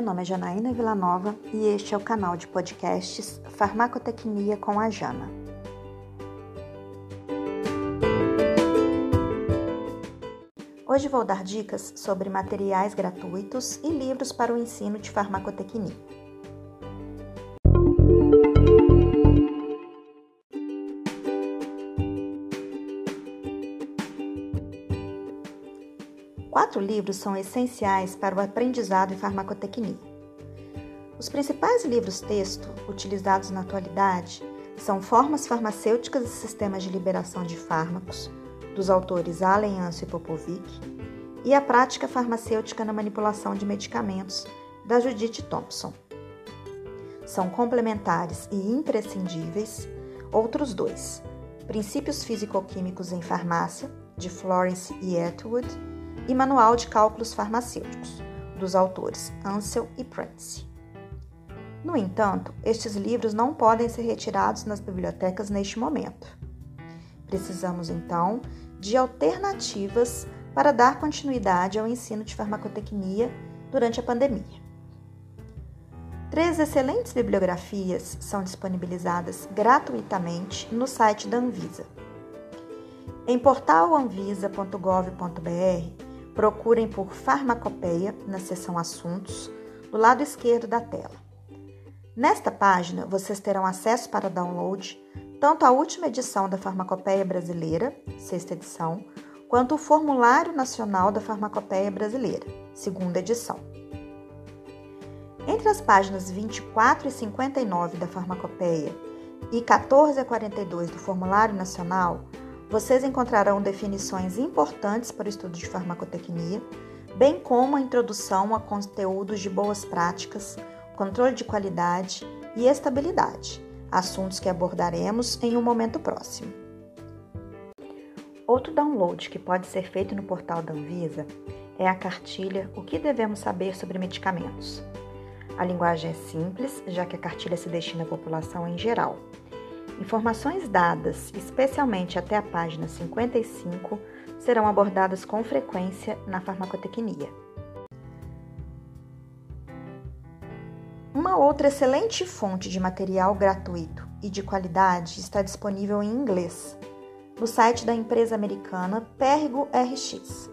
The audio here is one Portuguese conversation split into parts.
Meu nome é Janaína Villanova e este é o canal de podcasts Farmacotecnia com a Jana. Hoje vou dar dicas sobre materiais gratuitos e livros para o ensino de farmacotecnia. Quatro livros são essenciais para o aprendizado em farmacotecnia. Os principais livros-texto utilizados na atualidade são Formas Farmacêuticas e Sistemas de Liberação de Fármacos, dos autores Allen Anso e Popovic, e A Prática Farmacêutica na Manipulação de Medicamentos, da Judith Thompson. São complementares e imprescindíveis outros dois, Princípios Físico-Químicos em Farmácia, de Florence e Atwood, e Manual de Cálculos Farmacêuticos, dos autores Ansel e Prince. No entanto, estes livros não podem ser retirados nas bibliotecas neste momento. Precisamos, então, de alternativas para dar continuidade ao ensino de farmacotecnia durante a pandemia. Três excelentes bibliografias são disponibilizadas gratuitamente no site da Anvisa. Em portalanvisa.gov.br Procurem por Farmacopeia na seção Assuntos, do lado esquerdo da tela. Nesta página, vocês terão acesso para download tanto à última edição da Farmacopeia Brasileira, sexta edição, quanto o Formulário Nacional da Farmacopeia Brasileira, segunda edição. Entre as páginas 24 e 59 da Farmacopeia e 14 a 42 do Formulário Nacional, vocês encontrarão definições importantes para o estudo de farmacotecnia, bem como a introdução a conteúdos de boas práticas, controle de qualidade e estabilidade, assuntos que abordaremos em um momento próximo. Outro download que pode ser feito no portal da Anvisa é a cartilha O que devemos saber sobre medicamentos. A linguagem é simples, já que a cartilha se destina à população em geral Informações dadas, especialmente até a página 55, serão abordadas com frequência na farmacotecnia. Uma outra excelente fonte de material gratuito e de qualidade está disponível em inglês, no site da empresa americana Pergo RX.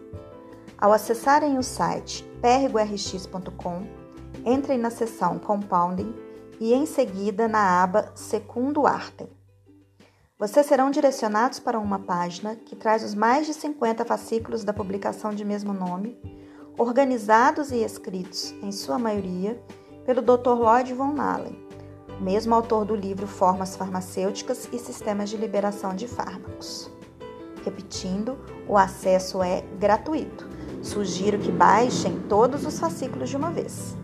Ao acessarem o site pergorx.com, entrem na seção Compounding e em seguida na aba Secundo Artem. Vocês serão direcionados para uma página que traz os mais de 50 fascículos da publicação de mesmo nome, organizados e escritos, em sua maioria, pelo Dr. Lloyd von Nallen, mesmo autor do livro Formas Farmacêuticas e Sistemas de Liberação de Fármacos. Repetindo, o acesso é gratuito. Sugiro que baixem todos os fascículos de uma vez.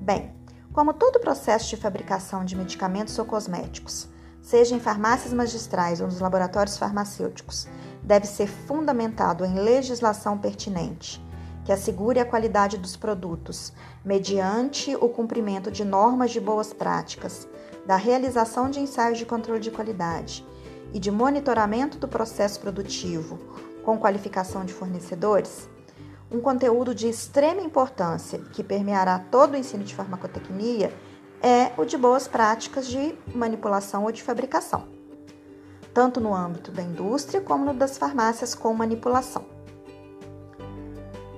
Bem, como todo processo de fabricação de medicamentos ou cosméticos, seja em farmácias magistrais ou nos laboratórios farmacêuticos, deve ser fundamentado em legislação pertinente, que assegure a qualidade dos produtos, mediante o cumprimento de normas de boas práticas, da realização de ensaios de controle de qualidade e de monitoramento do processo produtivo, com qualificação de fornecedores, um conteúdo de extrema importância que permeará todo o ensino de farmacotecnia é o de boas práticas de manipulação ou de fabricação, tanto no âmbito da indústria como no das farmácias com manipulação.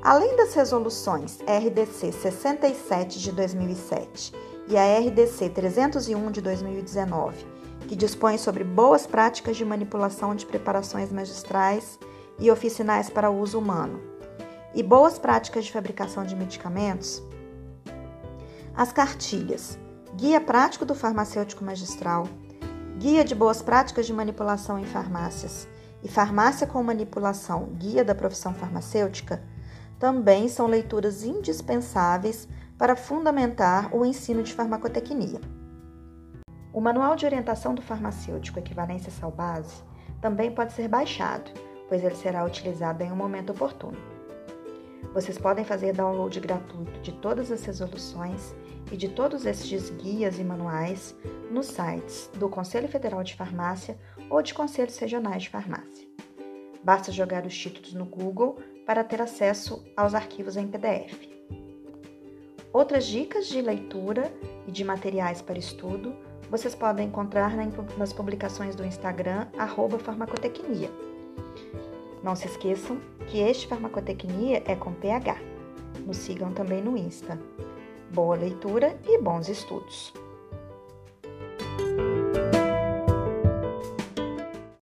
Além das resoluções RDC 67 de 2007 e a RDC 301 de 2019, que dispõem sobre boas práticas de manipulação de preparações magistrais e oficinais para uso humano, e boas práticas de fabricação de medicamentos, as cartilhas Guia Prático do Farmacêutico Magistral, Guia de Boas Práticas de Manipulação em Farmácias e Farmácia com Manipulação Guia da Profissão Farmacêutica também são leituras indispensáveis para fundamentar o ensino de farmacotecnia. O Manual de Orientação do Farmacêutico Equivalência Salbase também pode ser baixado, pois ele será utilizado em um momento oportuno. Vocês podem fazer download gratuito de todas as resoluções e de todos estes guias e manuais nos sites do Conselho Federal de Farmácia ou de conselhos regionais de farmácia. Basta jogar os títulos no Google para ter acesso aos arquivos em PDF. Outras dicas de leitura e de materiais para estudo vocês podem encontrar nas publicações do Instagram Farmacotecnia. Não se esqueçam que este Farmacotecnia é com PH. Nos sigam também no Insta. Boa leitura e bons estudos!